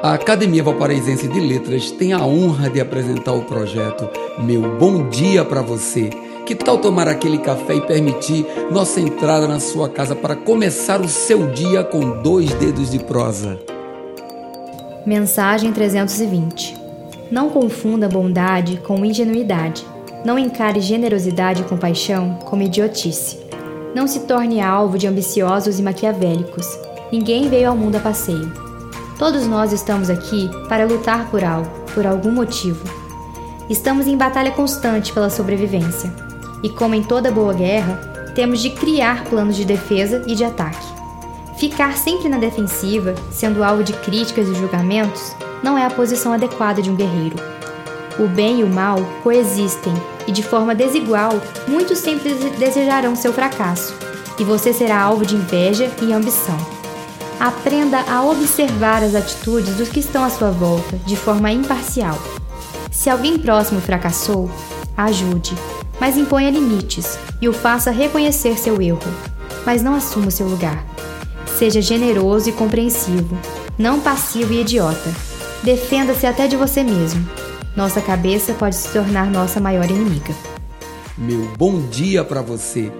A Academia Valparaísense de Letras tem a honra de apresentar o projeto Meu Bom Dia para Você. Que tal tomar aquele café e permitir nossa entrada na sua casa para começar o seu dia com dois dedos de prosa? Mensagem 320 Não confunda bondade com ingenuidade. Não encare generosidade e compaixão como idiotice. Não se torne alvo de ambiciosos e maquiavélicos. Ninguém veio ao mundo a passeio. Todos nós estamos aqui para lutar por algo, por algum motivo. Estamos em batalha constante pela sobrevivência. E como em toda boa guerra, temos de criar planos de defesa e de ataque. Ficar sempre na defensiva, sendo alvo de críticas e julgamentos, não é a posição adequada de um guerreiro. O bem e o mal coexistem e, de forma desigual, muitos sempre desejarão seu fracasso, e você será alvo de inveja e ambição. Aprenda a observar as atitudes dos que estão à sua volta de forma imparcial. Se alguém próximo fracassou, ajude, mas imponha limites e o faça reconhecer seu erro, mas não assuma seu lugar. Seja generoso e compreensivo, não passivo e idiota. Defenda-se até de você mesmo. Nossa cabeça pode se tornar nossa maior inimiga. Meu bom dia para você